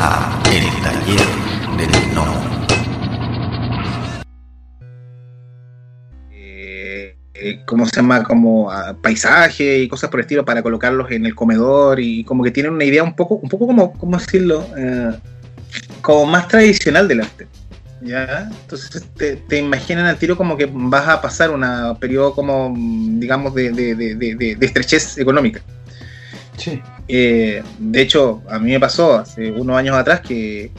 a El Taller del Gnomo. Eh, eh, ¿Cómo se llama? Como ah, paisaje y cosas por el estilo para colocarlos en el comedor y como que tienen una idea un poco, un poco como, ¿cómo decirlo? Eh, como más tradicional del arte. ¿Ya? Entonces te, te imaginan al tiro como que vas a pasar un periodo como, digamos, de, de, de, de, de estrechez económica. Sí. De hecho, a mí me pasó hace unos años atrás que,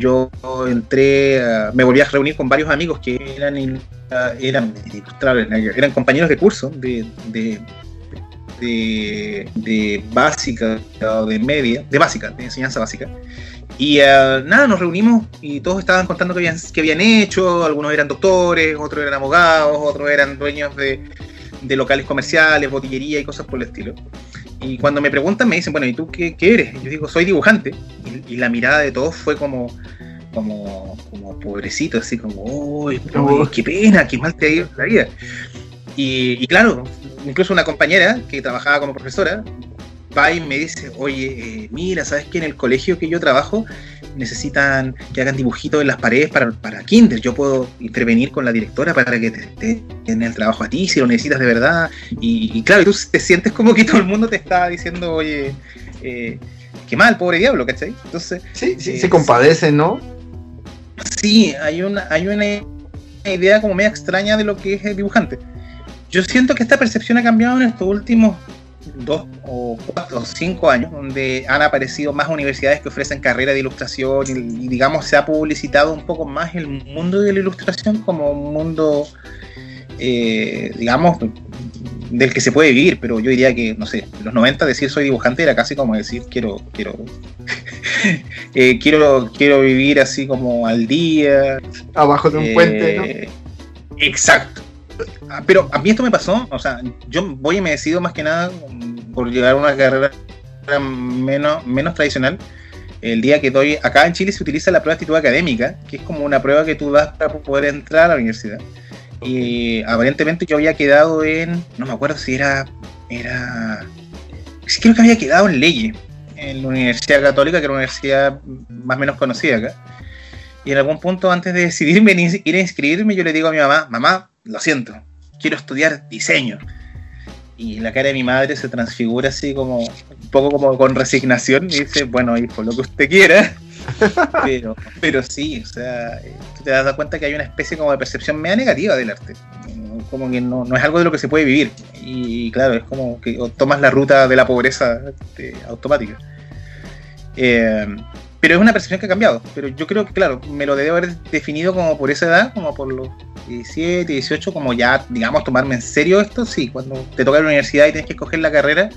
yo entré, me volví a reunir con varios amigos que eran, eran eran compañeros de curso de, de, básica o de media, de básica, de enseñanza básica. Y eh, nada, nos reunimos y todos estaban contando qué habían, qué habían hecho, algunos eran doctores, otros eran abogados, otros eran dueños de locales comerciales, botillería y cosas por el estilo. Y cuando me preguntan me dicen, bueno, ¿y tú qué, qué eres? Y yo digo, soy dibujante. Y, y la mirada de todos fue como, como, como pobrecito, así como, uy, Oh. qué pena, qué mal te ha ido la vida. Y, y claro, incluso una compañera que trabajaba como profesora va y me dice, oye, eh, mira, ¿sabes que en el colegio que yo trabajo necesitan que hagan dibujitos en las paredes para, para kinder? Yo puedo intervenir con la directora para que te, te den el trabajo a ti si lo necesitas de verdad. Y, y claro, tú te sientes como que todo el mundo te está diciendo, oye, eh, qué mal, pobre diablo, ¿cachai? Entonces, Sí, sí, Eh, se compadece, ¿no? Sí, hay una, hay una idea como media extraña de lo que es el dibujante. Yo siento que esta percepción ha cambiado en estos últimos dos o cuatro o cinco años, donde han aparecido más universidades que ofrecen carrera de ilustración y, y, digamos se ha publicitado un poco más el mundo de la ilustración como un mundo, eh, digamos, del que se puede vivir, pero yo diría que, no sé, en los 90 decir soy dibujante era casi como decir quiero, quiero, eh, quiero, quiero vivir así como al día. Abajo de un eh, puente, ¿no? Exacto. Ah, Pero a mí esto me pasó, o sea, yo voy y me decido más que nada por llegar a una carrera menos, menos tradicional. El día que doy, acá en Chile se utiliza la prueba de actitud académica, que es como una prueba que tú das para poder entrar a la universidad. Y aparentemente yo había quedado en, no me acuerdo si era, era, creo que había quedado en leyes, en la Universidad Católica, que era una universidad más o menos conocida acá. Y en algún punto antes de decidirme ir a inscribirme, yo le digo a mi mamá, mamá, lo siento, quiero estudiar diseño. Y la cara de mi madre se transfigura así como, un poco como con resignación y dice, bueno, hijo, lo que usted quiera. pero, pero sí, o sea, eh, tú te das cuenta que hay una especie como de percepción media negativa del arte. Como que no, no es algo de lo que se puede vivir. Y claro, es como que tomas la ruta de la pobreza este, automática. Eh, pero es una percepción que ha cambiado. Pero yo creo que, claro, me lo debo haber definido como por esa edad, como por los 17, 18, como ya, digamos, tomarme en serio esto. Sí, cuando te toca la universidad y tienes que escoger la carrera,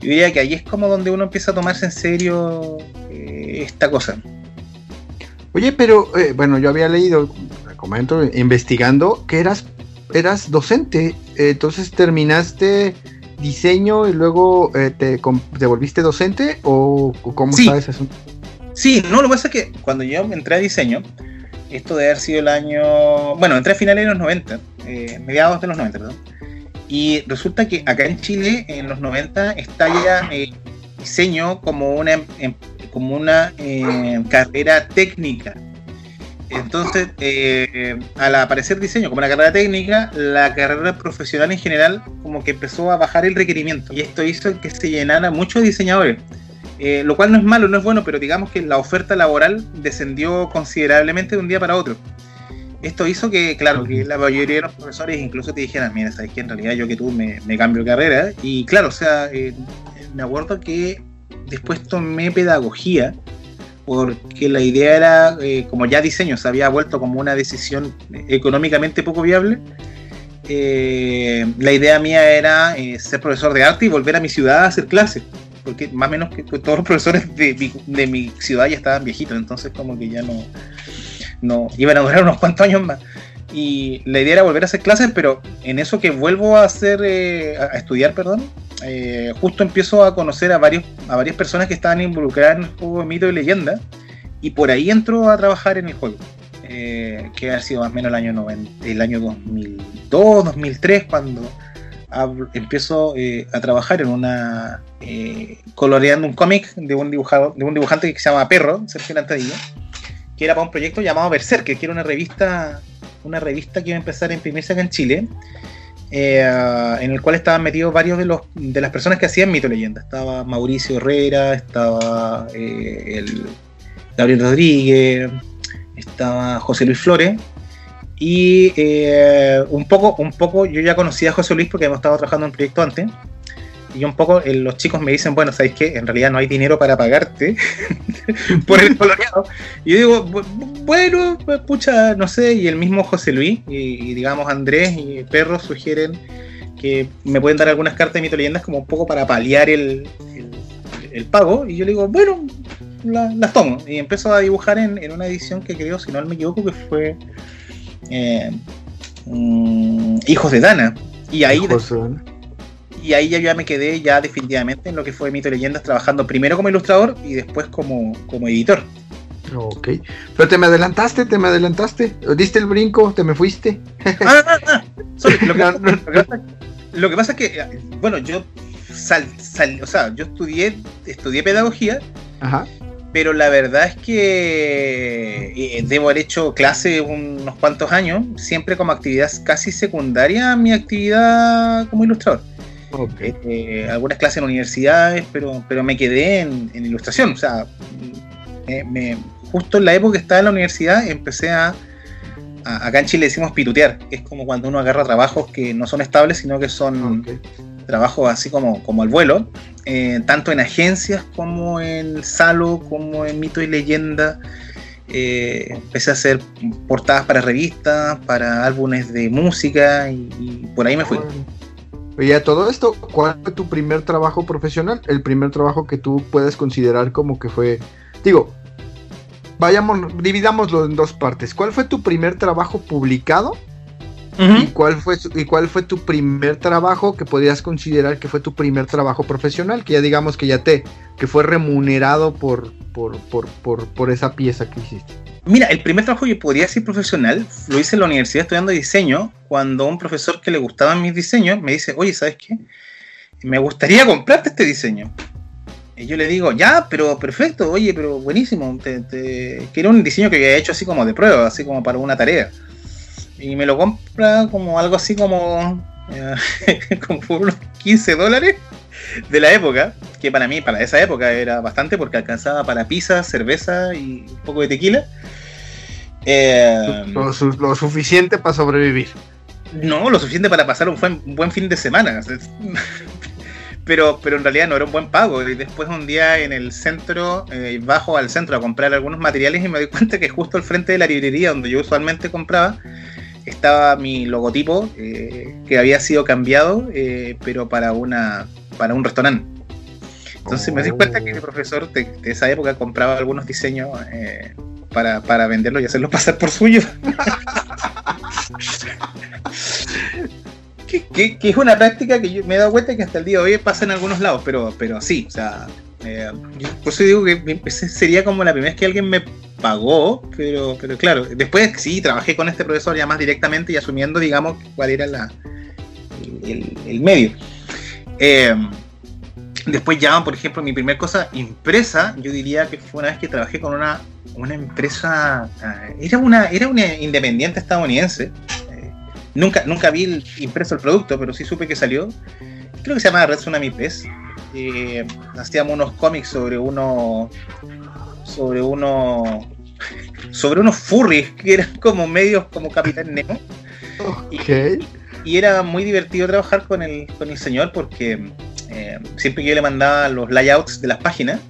yo diría que ahí es como donde uno empieza a tomarse en serio eh, esta cosa. Oye, pero eh, bueno, yo había leído, comento, investigando que eras, eras docente, entonces terminaste diseño y luego eh, te, te, volviste docente o, cómo sí. está ese asunto? Sí, no, lo que pasa es que cuando yo entré a diseño, esto de haber sido el año, bueno, entré a finales de los 90, eh, mediados de los 90, perdón, y resulta que acá en Chile, en los 90, estalla eh, diseño como una, eh, como una eh, carrera técnica. Entonces, eh, al aparecer diseño como una carrera técnica, la carrera profesional en general como que empezó a bajar el requerimiento. Y esto hizo que se llenara muchos diseñadores. Eh, lo cual no es malo, no es bueno, pero digamos que la oferta laboral descendió considerablemente de un día para otro. Esto hizo que, claro, que la mayoría de los profesores incluso te dijeran, mira, sabes que en realidad yo que tú me, cambio de carrera. Y claro, o sea, eh, me acuerdo que después tomé pedagogía, porque la idea era, eh, como ya diseño se había vuelto como una decisión económicamente poco viable, eh, la idea mía era eh, ser profesor de arte y volver a mi ciudad a hacer clases, porque más o menos que, todos los profesores de mi, de mi, ciudad ya estaban viejitos, entonces como que ya no, no iban a durar unos cuantos años más. Y la idea era volver a hacer clases, pero en eso que vuelvo a hacer, a estudiar, perdón, eh, justo empiezo a conocer a, varios, a varias personas que estaban involucradas en el juego de mito y leyenda, y por ahí entro a trabajar en el juego, eh, que ha sido más o menos el año, 90, el año 2002, 2003, cuando, empiezo eh, a trabajar en una eh, coloreando un cómic de un dibujado, de un dibujante que se llama Perro, Sergio Lantadilla, que era para un proyecto llamado Berserker, que era una revista, una revista que iba a empezar a imprimirse acá en Chile, eh, en el cual estaban metidos varios de los de las personas que hacían mito leyenda. Estaba Mauricio Herrera, estaba el Gabriel Rodríguez, estaba José Luis Flores y eh, un poco, un poco, yo ya conocía a José Luis porque hemos estado trabajando en un proyecto antes. Y un poco eh, los chicos me dicen, bueno, ¿sabéis qué? En realidad no hay dinero para pagarte por el coloreado. Y yo digo, bueno, pues, pucha, no sé. Y el mismo José Luis y, digamos Andrés y Perro sugieren que me pueden dar algunas cartas de mito leyendas como un poco para paliar el, el, pago. Y yo le digo, bueno, las tomo. Y empiezo a dibujar en, en, una edición que creo, si no me equivoco, que fue eh, mm, Hijos de Dana. Y ahí, y ahí ya, ya me quedé ya definitivamente en lo que fue Mito y Leyendas, trabajando primero como ilustrador y después como, como editor. Ok. Pero te me adelantaste, te me adelantaste. Diste el brinco, te me fuiste. Ah, lo, que pasa, es que, bueno, yo sal, o sea, yo estudié, estudié pedagogía. Ajá pero la verdad es que eh, debo haber hecho clase unos cuantos años, siempre como actividad casi secundaria a mi actividad como ilustrador. Okay. Eh, algunas clases en universidades, pero, pero me quedé en, ilustración. O sea, me, justo en la época que estaba en la universidad empecé a, acá en Chile decimos pitutear, que es como cuando uno agarra trabajos que no son estables, sino que son trabajos así como, como al vuelo, eh, tanto en agencias como en Salo, como en Mito y Leyenda. Eh, empecé a hacer portadas para revistas, para álbumes de música y, por ahí me fui. Y a todo esto, ¿cuál fue tu primer trabajo profesional? El primer trabajo que tú puedes considerar como que fue, digo, vayamos, dividámoslo en dos partes. ¿Cuál fue tu primer trabajo publicado ¿Y, cuál fue, ¿Y cuál fue tu primer trabajo que podías considerar que fue tu primer trabajo profesional? Que ya digamos que ya te, que fue remunerado por, por, por, por, esa pieza que hiciste. Mira, el primer trabajo que podría decir profesional lo hice en la universidad estudiando diseño, cuando un profesor que le gustaban mis diseños me dice, oye, ¿sabes qué? Me gustaría comprarte este diseño. Y yo le digo, ya, pero perfecto, oye, pero buenísimo. Te. Que era un diseño que había hecho así como de prueba, así como para una tarea y me lo compra como algo así como, eh, como por unos 15 dólares de la época, que para mí, para esa época era bastante porque alcanzaba para pizza, cerveza y un poco de tequila. Eh, lo, suficiente para sobrevivir. No, lo suficiente para pasar un buen, buen fin de semana. pero, pero en realidad no era un buen pago. Y después un día en el centro, eh, bajo al centro a comprar algunos materiales y me doy cuenta que justo al frente de la librería donde yo usualmente compraba, estaba mi logotipo eh, que había sido cambiado, eh, pero para una para un restaurante. Entonces me di cuenta que mi profesor de, esa época compraba algunos diseños eh, para, para venderlos y hacerlos pasar por suyo. que, es una práctica que yo me he dado cuenta que hasta el día de hoy pasa en algunos lados, pero, pero sí, o sea, por eso digo que sería como la primera vez que alguien me pagó, pero, pero claro, después sí, trabajé con este profesor ya más directamente y asumiendo, digamos, cuál era la, el, medio. Eh, después ya, por ejemplo, mi primer cosa impresa, yo diría que fue una vez que trabajé con una, una empresa, ah, era una, era una independiente estadounidense. Eh, nunca, nunca vi el, impreso el producto, pero sí supe que salió. Creo que se llama Red Tsunami Press. Eh, hacíamos unos cómics sobre uno sobre uno sobre unos furries que eran como medios como Capitán Nemo. Y, era muy divertido trabajar con el, con el señor porque eh, siempre que yo le mandaba los layouts de las páginas,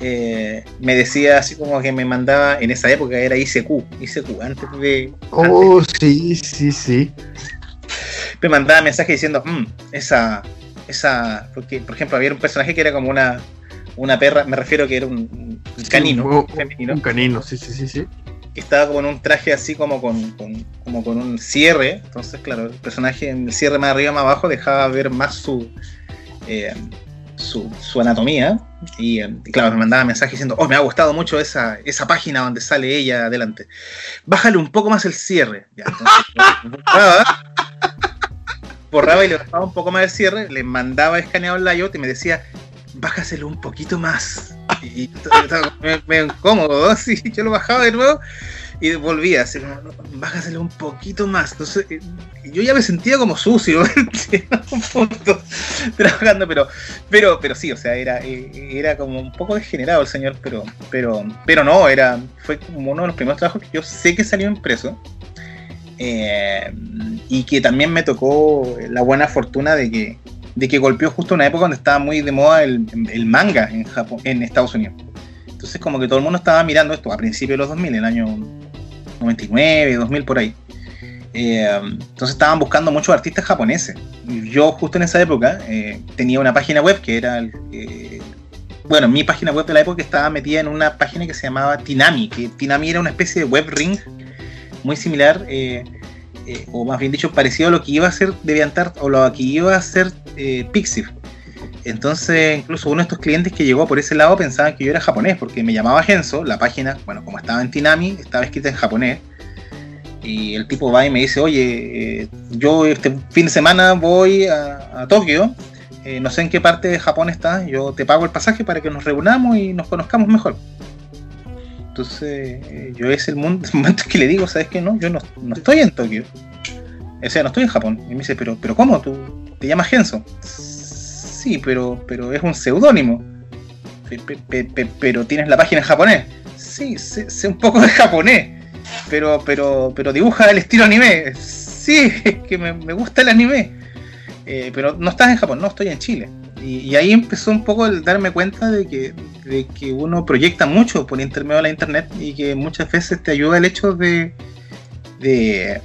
eh, me decía así como que me mandaba, en esa época era ICQ, ICQ, antes de... Oh, sí, sí, sí. Me mandaba mensajes diciendo, mm, esa, esa, porque por ejemplo había un personaje que era como una, una perra, me refiero que era un, canino un, femenino. Un canino, sí, sí, sí, sí. Que estaba como en un traje así como con, como con un cierre. Entonces, claro, el personaje en el cierre más arriba, más abajo, dejaba ver más su, eh, su, anatomía. Y, eh, claro, me mandaba mensajes diciendo, oh, me ha gustado mucho esa, esa página donde sale ella adelante. Bájale un poco más el cierre. Ya, entonces, borraba y le bajaba un poco más el cierre, le mandaba escaneado el layout y me decía, bájaselo un poquito más. Y estaba me, incómodo, ¿sí? yo lo bajaba de nuevo y volvía, así bájaselo un poquito más. Entonces, eh, yo ya me sentía como sucio trabajando, pero, pero, pero sí, o sea, era, eh, era como un poco degenerado el señor, pero, pero, pero no, era, fue como uno de los primeros trabajos que yo sé que salió impreso. Eh, y que también me tocó la buena fortuna de que, de que golpeó justo una época donde estaba muy de moda el, manga en Japón, en Estados Unidos. Entonces como que todo el mundo estaba mirando esto a principios de los 2000, el año 99, 2000 por ahí. Eh, entonces estaban buscando muchos artistas japoneses. Yo justo en esa época eh, tenía una página web que era, eh, bueno, mi página web de la época estaba metida en una página que se llamaba Tinami, que Tinami era una especie de web ring muy similar, o más bien dicho, parecido a lo que iba a ser Deviantart o lo que iba a ser Pixiv. Entonces, incluso uno de estos clientes que llegó por ese lado pensaban que yo era japonés, porque me llamaba Genso, la página, bueno, como estaba en Tinami, estaba escrita en japonés. Y el tipo va y me dice, oye, eh, yo este fin de semana voy a, Tokio, eh, no sé en qué parte de Japón estás, yo te pago el pasaje para que nos reunamos y nos conozcamos mejor. Entonces, eh, yo es el, momento que le digo, ¿sabes qué? No, yo no, estoy en Tokio. O sea, no estoy en Japón. Y me dice, pero, pero ¿cómo? ¿Tú te llamas Genso? sí, pero, pero es un seudónimo. Pero tienes la página en japonés. Sí, sé, un poco de japonés. Pero, pero, pero dibuja el estilo anime. Sí, es que me, gusta el anime. Eh, pero no estás en Japón, no, estoy en Chile. Y, ahí empezó un poco el darme cuenta de que, de que uno proyecta mucho por intermedio de la internet y que muchas veces te ayuda el hecho de, de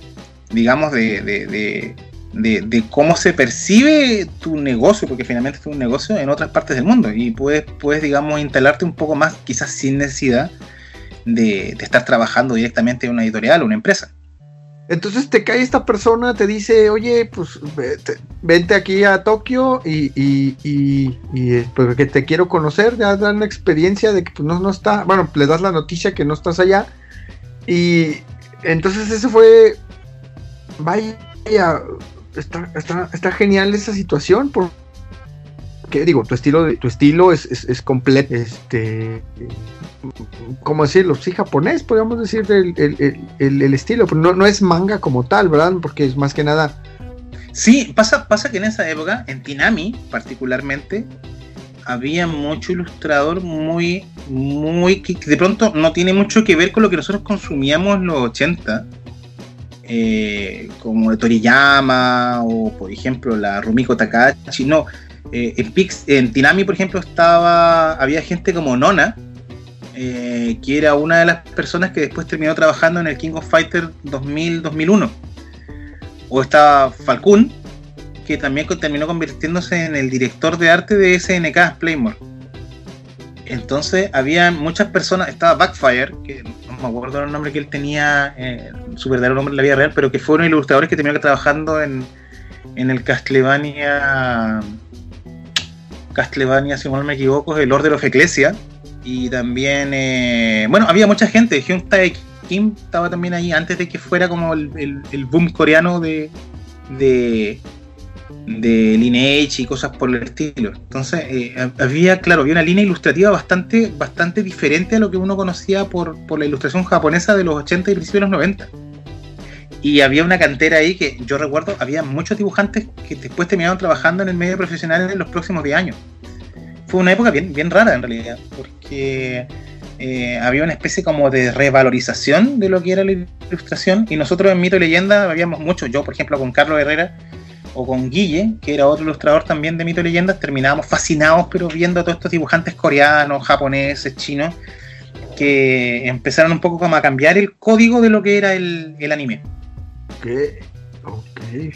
digamos, de, de, cómo se percibe tu negocio, porque finalmente es un negocio en otras partes del mundo y puedes, puedes digamos, instalarte un poco más, quizás sin necesidad de, estar trabajando directamente en una editorial o una empresa. Entonces te cae esta persona, te dice, oye, pues vente, aquí a Tokio y, y, y, pues, que te quiero conocer, ya dan la experiencia de que pues, no, no está, bueno, le das la noticia que no estás allá. Y entonces eso fue, vaya, está, está, está genial esa situación. Porque, digo, tu estilo, tu estilo es, es, completo. Este, ¿Cómo decirlo? Sí, japonés, podríamos decir el, estilo. Pero no, no es manga como tal, ¿verdad? Porque es más que nada. Sí, pasa, pasa que en esa época, en Tinami particularmente, había mucho ilustrador muy, muy, que de pronto no tiene mucho que ver con lo que nosotros consumíamos en los 80, eh, como de Toriyama o por ejemplo la Rumiko Takahashi, no, eh, en, Pix, en Tinami por ejemplo estaba, había gente como Nona, eh, que era una de las personas que después terminó trabajando en el King of Fighter 2000-2001, o estaba Falcon, que también terminó convirtiéndose en el director de arte de SNK Playmore. Entonces había muchas personas, estaba Backfire, que no me acuerdo el nombre que él tenía, eh, su verdadero nombre en la vida real, pero que fueron ilustradores que terminaron trabajando en, en el Castlevania, Castlevania, si no me equivoco, el Order of Ecclesia. Y también, eh, bueno, había mucha gente, Hyun Tae Kim estaba también ahí antes de que fuera como el, el boom coreano de, de de Lineage y cosas por el estilo. Entonces, eh, había, claro, había una línea ilustrativa bastante, bastante diferente a lo que uno conocía por, la ilustración japonesa de los 80 y principios de los 90. Y había una cantera ahí que yo recuerdo, había muchos dibujantes que después terminaron trabajando en el medio profesional en los próximos 10 años. Fue una época bien, bien rara en realidad, porque eh, había una especie como de revalorización de lo que era la ilustración y nosotros en Mito y Leyenda habíamos mucho, yo por ejemplo con Carlos Herrera, o con Guille, que era otro ilustrador también de Mito y Leyendas, terminábamos fascinados, pero viendo a todos estos dibujantes coreanos, japoneses, chinos, que empezaron un poco como a cambiar el código de lo que era el, anime. Ok, ok.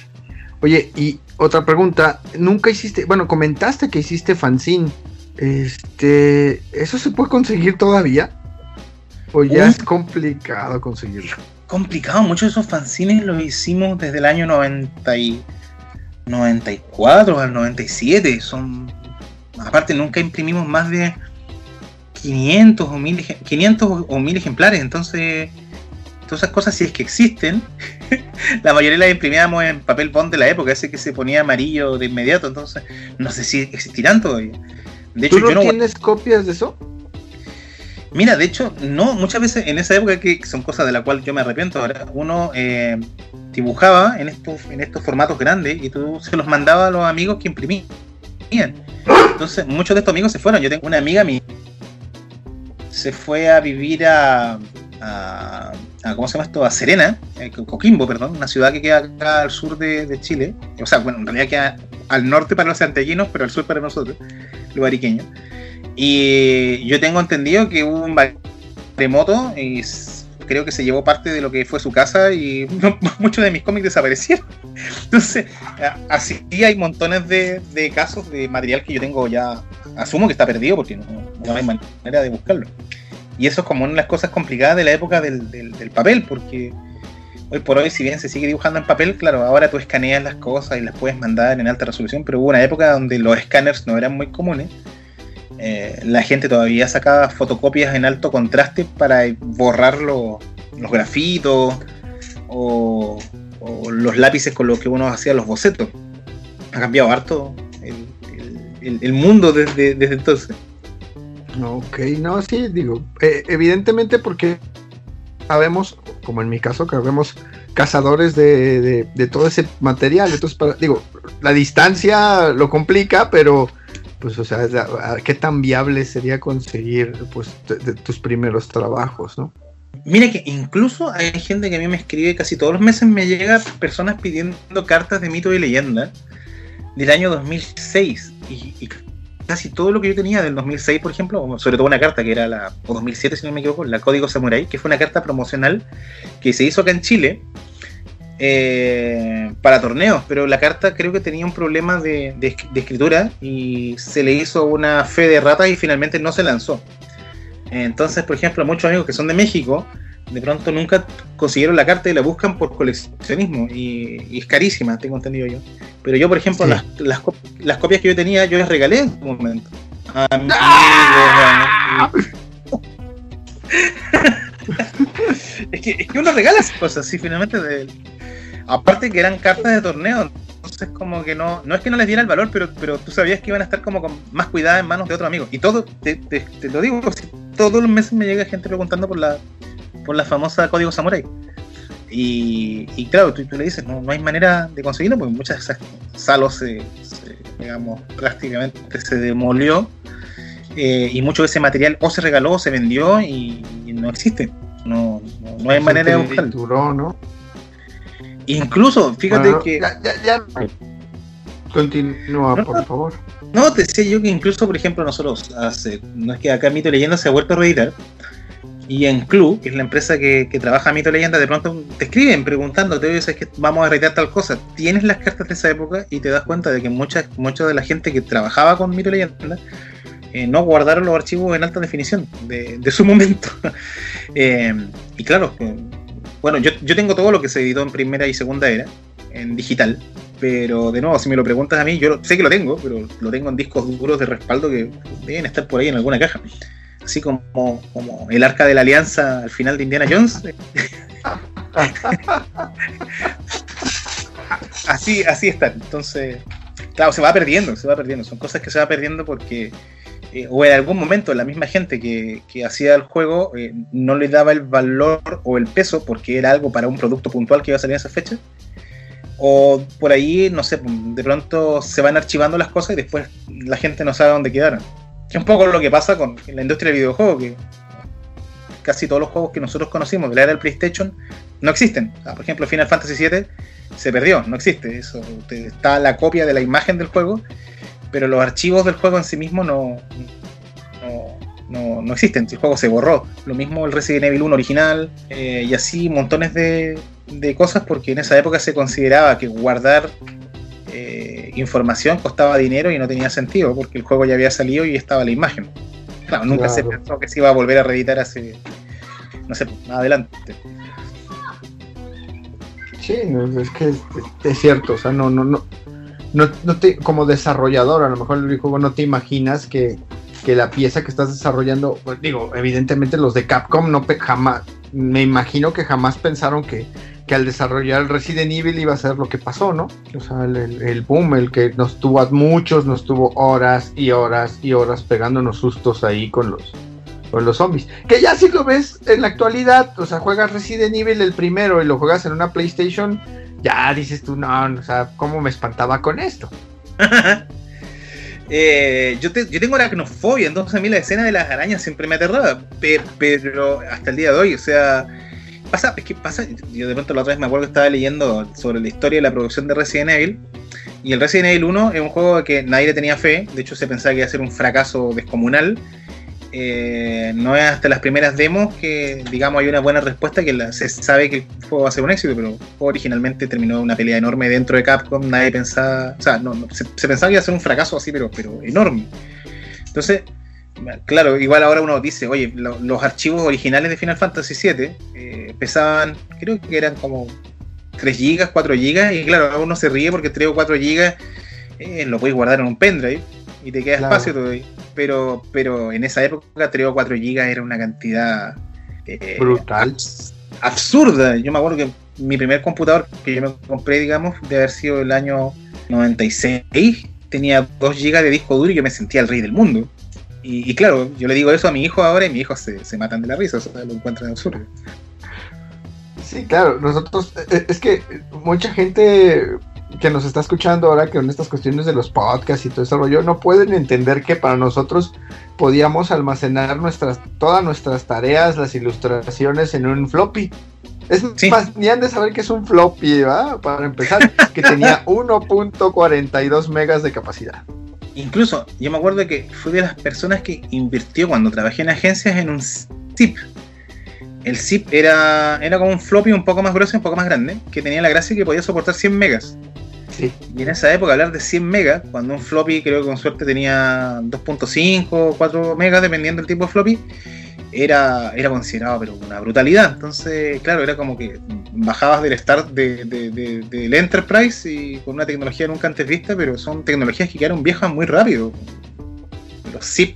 Oye, y otra pregunta, nunca hiciste, bueno, comentaste que hiciste fanzine. Este, ¿eso se puede conseguir todavía? ¿O ya es complicado conseguirlo? Complicado, muchos de esos fanzines los hicimos desde el año 90 y 94 al 97. Son, aparte, nunca imprimimos más de 500 o 1000, 500 o 1000 ejemplares. Entonces, todas esas cosas, si es que existen, la mayoría las imprimíamos en papel bond de la época, ese que se ponía amarillo de inmediato, entonces no sé si existirán todavía. De hecho, ¿Tú no, yo no tienes copias de eso? Mira, de hecho, no, muchas veces en esa época que son cosas de las cuales yo me arrepiento ahora, uno eh, dibujaba en estos, en estos formatos grandes y tú se los mandaba a los amigos que imprimían. Entonces, muchos de estos amigos se fueron. Yo tengo una amiga mía se fue a vivir a, a, ¿cómo se llama esto? A Serena, eh, Coquimbo, perdón, una ciudad que queda acá al sur de, Chile. O sea, bueno, en realidad queda al norte para los santellinos, pero al sur para nosotros, los ariqueños. Y yo tengo entendido que hubo un terremoto y creo que se llevó parte de lo que fue su casa y muchos de mis cómics desaparecieron. Entonces, así hay montones de, casos de material que yo tengo ya, asumo que está perdido porque no, hay manera de buscarlo. Y eso es como una de las cosas complicadas de la época del, del, papel, porque hoy por hoy, si bien se sigue dibujando en papel, claro, ahora tú escaneas las cosas y las puedes mandar en alta resolución, pero hubo una época donde los escáneres no eran muy comunes eh, la gente todavía sacaba fotocopias en alto contraste para borrar los grafitos o, los lápices con los que uno hacía los bocetos. Ha cambiado harto el, mundo desde, desde, entonces. Ok, no, sí, digo, eh, evidentemente porque sabemos, como en mi caso, que vemos cazadores de, todo ese material. Entonces, digo, la distancia lo complica, pero pues, o sea, ¿qué tan viable sería conseguir, pues, tus primeros trabajos, no? Mira que incluso hay gente que a mí me escribe casi todos los meses, me llega personas pidiendo cartas de mito y leyenda del año 2006 y, casi todo lo que yo tenía del 2006, por ejemplo, sobre todo una carta que era la, o 2007 si no me equivoco, la Código Samurai, que fue una carta promocional que se hizo acá en Chile eh, para torneos, pero la carta creo que tenía un problema de, escritura y se le hizo una fe de rata y finalmente no se lanzó. Entonces, por ejemplo, muchos amigos que son de México, de pronto nunca consiguieron la carta y la buscan por coleccionismo y, es carísima, tengo entendido yo. Pero yo, por ejemplo, las, las, copias que yo tenía, yo las regalé en su momento. ¡Ah! es, que, es que uno regala esas cosas, sí, finalmente de, Aparte que eran cartas de torneo, entonces como que no, no es que no les diera el valor, pero, pero tú sabías que iban a estar como con más cuidado en manos de otro amigo. Y todo, te, lo digo, todos los meses me llega gente preguntando por la, por la famosa código samurai. Y, claro, tú, le dices, no, no hay manera de conseguirlo, porque muchas de esas salos se, digamos, prácticamente se demolió. Eh, y mucho de ese material o se regaló o se vendió y, no existe. No, no, hay manera de buscarlo. ¿no? Incluso, fíjate que. Ya, ya, Continúa, por favor. No, te decía yo que incluso, por ejemplo, nosotros hace. No es que acá Mito Leyenda se ha vuelto a reeditar. Y en Club, que es la empresa que, trabaja Mito Leyenda, de pronto te escriben preguntándote, oye, que vamos a reeditar tal cosa. Tienes las cartas de esa época y te das cuenta de que mucha, mucha de la gente que trabajaba con Mito Leyenda eh, no guardaron los archivos en alta definición de, su momento. eh, y claro, bueno, yo, yo tengo todo lo que se editó en primera y segunda era, en digital, pero de nuevo, si me lo preguntas a mí, yo sé que lo tengo, pero lo tengo en discos duros de respaldo que deben estar por ahí en alguna caja. Así como, como el arca de la alianza al final de Indiana Jones. así, así está. Entonces, claro, se va perdiendo, se va perdiendo. Son cosas que se va perdiendo porque eh, o en algún momento la misma gente que, hacía el juego eh, no le daba el valor o el peso porque era algo para un producto puntual que iba a salir en esa fecha. O por ahí, no sé, de pronto se van archivando las cosas y después la gente no sabe dónde quedaron. Que es un poco lo que pasa con la industria del videojuego, que casi todos los juegos que nosotros conocimos de la era del PlayStation no existen. por ejemplo, Final Fantasy VII se perdió, no existe. Eso, está la copia de la imagen del juego pero los archivos del juego en sí mismo no, no, no, existen. El juego se borró. Lo mismo el Resident Evil 1 original eh, y así montones de, de, cosas porque en esa época se consideraba que guardar eh, información costaba dinero y no tenía sentido porque el juego ya había salido y estaba la imagen. Claro, nunca se pensó que se iba a volver a reeditar hace, no sé, más adelante. Sí, es que es, cierto, o sea, no, no, no, no, no te, como desarrollador, a lo mejor el juego no te imaginas que, que la pieza que estás desarrollando, pues, digo, evidentemente los de Capcom no jamás, me imagino que jamás pensaron que, que al desarrollar Resident Evil iba a ser lo que pasó, ¿no? O sea, el, boom, el que nos tuvo a muchos, nos tuvo horas y horas y horas pegándonos sustos ahí con los, con los zombies. Que ya si lo ves en la actualidad, o sea, juegas Resident Evil el primero y lo juegas en una PlayStation, ya dices tú, no, o sea, ¿cómo me espantaba con esto? Eh, yo, yo, tengo aracnofobia, entonces a mí la escena de las arañas siempre me aterraba, pero hasta el día de hoy, o sea, pasa, es que pasa, yo de pronto la otra vez me acuerdo que estaba leyendo sobre la historia de la producción de Resident Evil, y el Resident Evil 1 es un juego que nadie le tenía fe, de hecho se pensaba que iba a ser un fracaso descomunal, eh, no es hasta las primeras demos que, digamos, hay una buena respuesta que se sabe que el juego va a ser un éxito, pero originalmente terminó una pelea enorme dentro de Capcom, nadie pensaba, o sea, no, se, pensaba que iba a ser un fracaso así, pero, pero enorme. Entonces, claro, igual ahora uno dice, oye, los archivos originales de Final Fantasy VII eh, pesaban, creo que eran como 3 GB, 4 GB, y claro, uno se ríe porque 3 o 4 GB eh, lo puedes guardar en un pendrive y te queda espacio todavía. Pero, pero en esa época 3 o 4 GB era una cantidad eh, brutal. absurda. Yo me acuerdo que mi primer computador que yo me compré, digamos, de haber sido el año 96, tenía 2 GB de disco duro y yo me sentía el rey del mundo. Y, claro, yo le digo eso a mi hijo ahora y mi hijo se, se matan de la risa, o sea, lo encuentran absurdo. Sí, claro, nosotros, eh, es que mucha gente que nos está escuchando ahora que en estas cuestiones de los podcasts y todo ese rollo no pueden entender que para nosotros podíamos almacenar nuestras todas nuestras tareas, las ilustraciones en un floppy. Es más, ni han de saber que es un floppy, ¿va? Para empezar, que tenía 1.42 megas de capacidad. Incluso, yo me acuerdo que fui de las personas que invirtió cuando trabajé en agencias en un zip. El zip era, era como un floppy un poco más grueso y un poco más grande, que tenía la gracia que podía soportar 100 megas. Y en esa época hablar de 100 megas, cuando un floppy creo que con suerte tenía 2.5 o 4 megas, dependiendo del tipo de floppy, era, era considerado pero una brutalidad. Entonces, claro, era como que bajabas del start de, del Enterprise y con una tecnología nunca antes vista, pero son tecnologías que quedaron viejas muy rápido. Los zip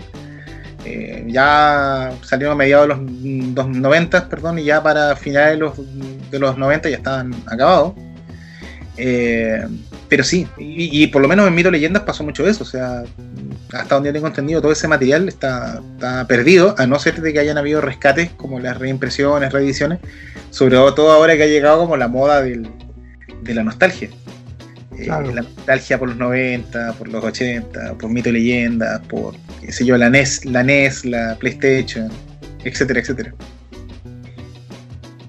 eh, ya salieron a mediados de los, 90, perdón, y ya para finales de los, de los 90 ya estaban acabados. Eh, pero sí, y, por lo menos en Mito Leyendas pasó mucho eso, o sea, hasta donde tengo entendido, todo ese material está, perdido, a no ser de que hayan habido rescates como las reimpresiones, reediciones, sobre todo ahora que ha llegado como la moda de la nostalgia. Eh, la nostalgia por los 90, por los 80, por Mito Leyendas, por, qué sé yo, la NES, la NES, la PlayStation, etcétera, etcétera.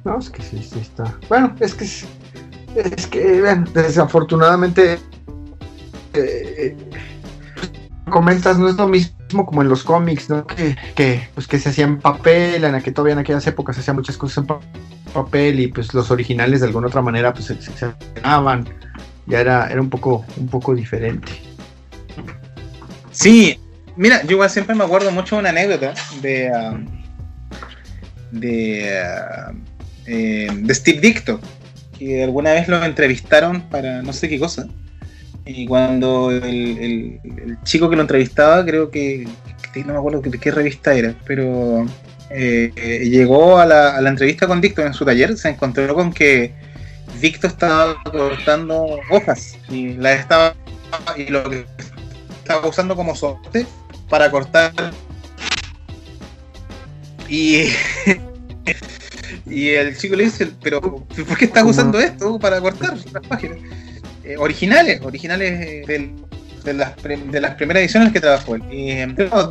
No, es que sí, sí está. Bueno, es que es que, desafortunadamente, eh, comentas, no es lo mismo como en los cómics, ¿no? Que, pues que se hacían papel, en que todavía en aquellas épocas se hacían muchas cosas en papel y pues los originales de alguna otra manera pues se, se ya era, era un poco, un poco diferente. Sí, mira, yo igual siempre me acuerdo mucho una anécdota de um, de, uh, eh, de Steve Dicto que alguna vez lo entrevistaron para no sé qué cosa. Y cuando el, chico que lo entrevistaba, creo que, no me acuerdo qué revista era, pero eh, llegó a la, entrevista con Dicto en su taller, se encontró con que Dicto estaba cortando hojas y la estaba y lo que estaba usando como soporte para cortar y Y el chico le dice, pero ¿por qué estás usando esto para cortar las páginas? Eh, originales, originales eh, de, las, de las primeras ediciones que trabajó él. Y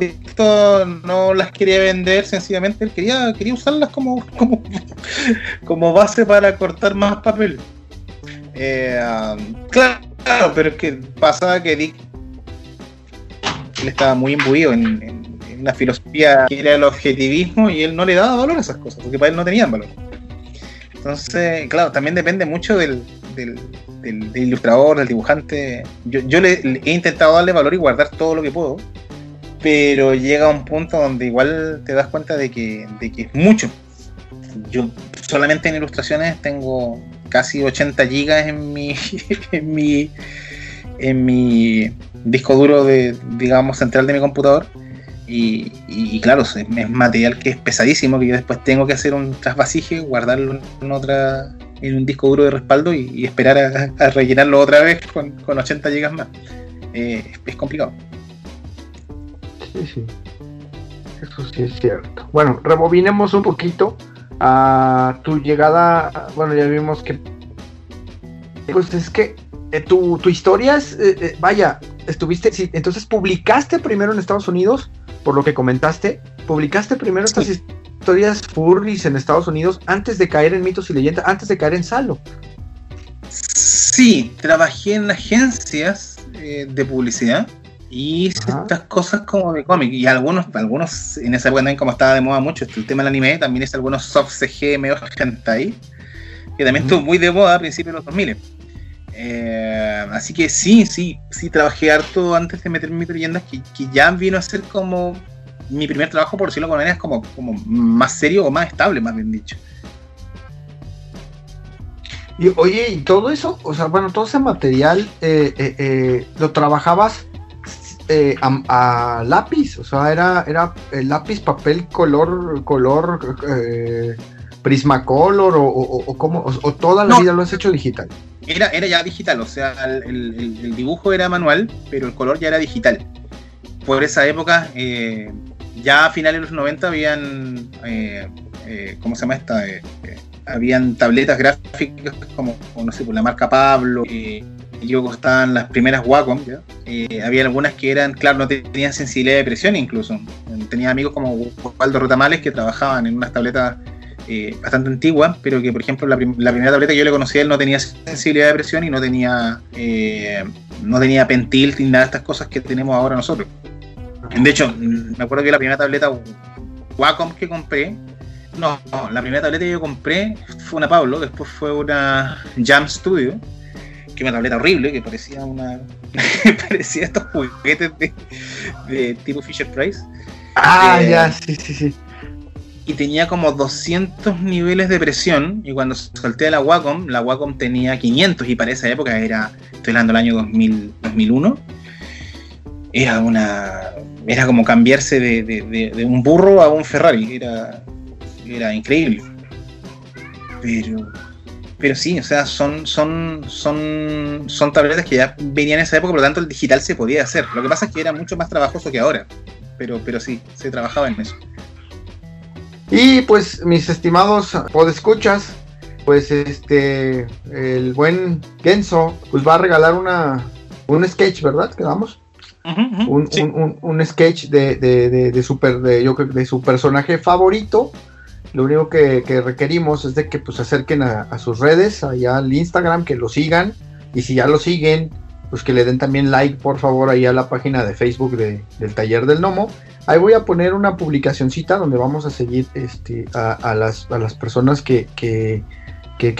esto no las quería vender, sencillamente él quería, quería usarlas como, como, como base para cortar más papel. Eh, um, claro, pero es que pasaba que Dick él estaba muy imbuido en una filosofía que era el objetivismo y él no le daba valor a esas cosas, porque para él no tenían valor. Entonces, claro, también depende mucho del, del, ilustrador, del dibujante. Yo, yo le, he intentado darle valor y guardar todo lo que puedo, pero llega un punto donde igual te das cuenta de que, de que es mucho. Yo solamente en ilustraciones tengo casi 80 gigas en mi, en mi, en mi disco duro de, digamos, central de mi computador Y, claro, es, material que es pesadísimo, que yo después tengo que hacer un trasvasije, guardarlo en otra en un disco duro de respaldo y, esperar a, rellenarlo otra vez con, con 80 GB más. Eh, es, complicado. Sí, sí. Eso sí es cierto. Bueno, rebobinemos un poquito a tu llegada. Bueno, ya vimos que. Pues es que eh, tu, tu historia es. eh, vaya, estuviste. sí, entonces publicaste primero en Estados Unidos, por lo que comentaste. Publicaste primero estas historias furries en Estados Unidos antes de caer en mitos y leyendas, antes de caer en Salo. Sí, trabajé en agencias eh, de publicidad y hice estas cosas como de cómic. Y algunos, algunos en esa época también, como estaba de moda mucho el tema del anime, también hice algunos soft CG medio hentai, que también estuvo muy de moda a principios de los 2000. Eh, así que sí, sí, sí trabajé harto antes de meterme en Mito y leyendas, que, que ya vino a ser como mi primer trabajo, por decirlo de alguna manera, es como, como más serio o más estable, más bien dicho. Y oye, y todo eso, o sea, bueno, todo ese material eh, eh, lo trabajabas a, a lápiz, o sea, era, era el lápiz, papel, color, color, Prismacolor o, o, o cómo, o, o toda la No. vida lo has hecho digital. Era, era ya digital, o sea, el, el- dibujo era manual, pero el color ya era digital. Por esa época, eh, ya a finales de los 90 habían, eh, eh, ¿cómo se llama esta? Eh, eh, habían tabletas gráficas como, no sé, por la marca Pablo, eh, yo estaban las primeras Wacom, ¿ya? Eh, había algunas que eran, claro, no tenían sensibilidad de presión incluso. Tenía amigos como Waldo Rotamales que trabajaban en unas tabletas eh, bastante antigua, pero que por ejemplo la, prim- la primera tableta que yo le conocí él no tenía sensibilidad de presión y no tenía eh, no tenía pentil ni nada de estas cosas que tenemos ahora nosotros. De hecho, mm, me acuerdo que la primera tableta Wacom que compré, no, no, la primera tableta que yo compré fue una Pablo, después fue una Jam Studio, que una tableta horrible, que parecía una parecía estos juguetes de, de tipo Fisher Price Ah, Eh, ya, sí, sí, sí. Y tenía como 200 niveles de presión y cuando solté la Wacom, la Wacom tenía 500 y para esa época era, estoy hablando del año 2000, 2001, era una, era como cambiarse de, de- de- un burro a un Ferrari, era, era increíble. Pero, pero sí, o sea, son, son, son, son tabletas que ya venían en esa época, por lo tanto el digital se podía hacer. Lo que pasa es que era mucho más trabajoso que ahora, pero, pero sí, se trabajaba en eso. Y pues, mis estimados podescuchas, pues este, el buen Genso, pues va a regalar una, un sketch, ¿verdad? Quedamos. Ujú, un, sí. un, un- un sketch de, de, de, de super, de, yo creo que de su personaje favorito. Lo único que, que requerimos es de que pues se acerquen a, a sus redes, allá al Instagram, que lo sigan. Y si ya lo siguen, pues que le den también like, por favor, ahí a la página de Facebook de- del Taller del Nomo. Ahí voy a poner una publicacioncita donde vamos a seguir este, a, las, a las personas que, que,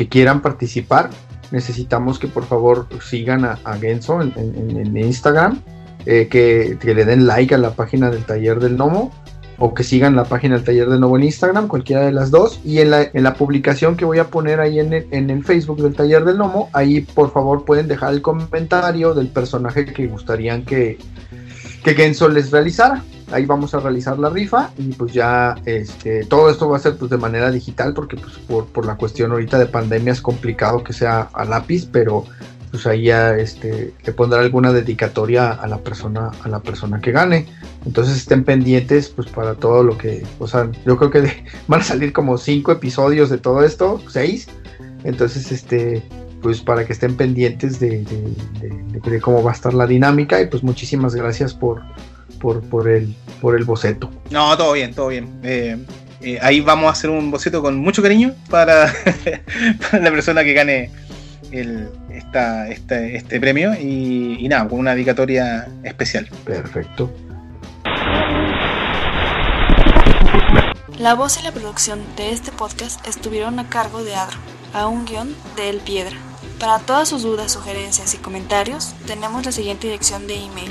quieran participar. Necesitamos que por favor sigan a, a Genso en- Instagram eh, que, que le den like a la página del taller del Nomo o que sigan la página del taller del Nomo en Instagram, cualquiera de las dos. Y en la, en la publicación que voy a poner ahí en el, en el Facebook del taller del Nomo, ahí por favor pueden dejar el comentario del personaje que gustarían que, que Genso les realizara. Ahí vamos a realizar la rifa y pues ya este, todo esto va a ser pues de manera digital porque pues por, por la cuestión ahorita de pandemia es complicado que sea a lápiz, pero pues ahí ya este, pondrá alguna dedicatoria a la persona a la persona que gane. Entonces estén pendientes pues para todo lo que o sea yo creo que van a salir como cinco episodios de todo esto seis. Entonces este pues para que estén pendientes de- de cómo va a estar la dinámica y pues muchísimas gracias por por, por el por el boceto No, todo bien, todo bien. Eh, eh, ahí vamos a hacer un boceto con mucho cariño para, para la persona que gane el, esta, esta- este premio y, y nada, con una dedicatoria especial. perfecto La voz y la producción de este podcast estuvieron a cargo de Adro, a un guion de El Piedra. Para todas sus dudas, sugerencias y comentarios, tenemos la siguiente dirección de email: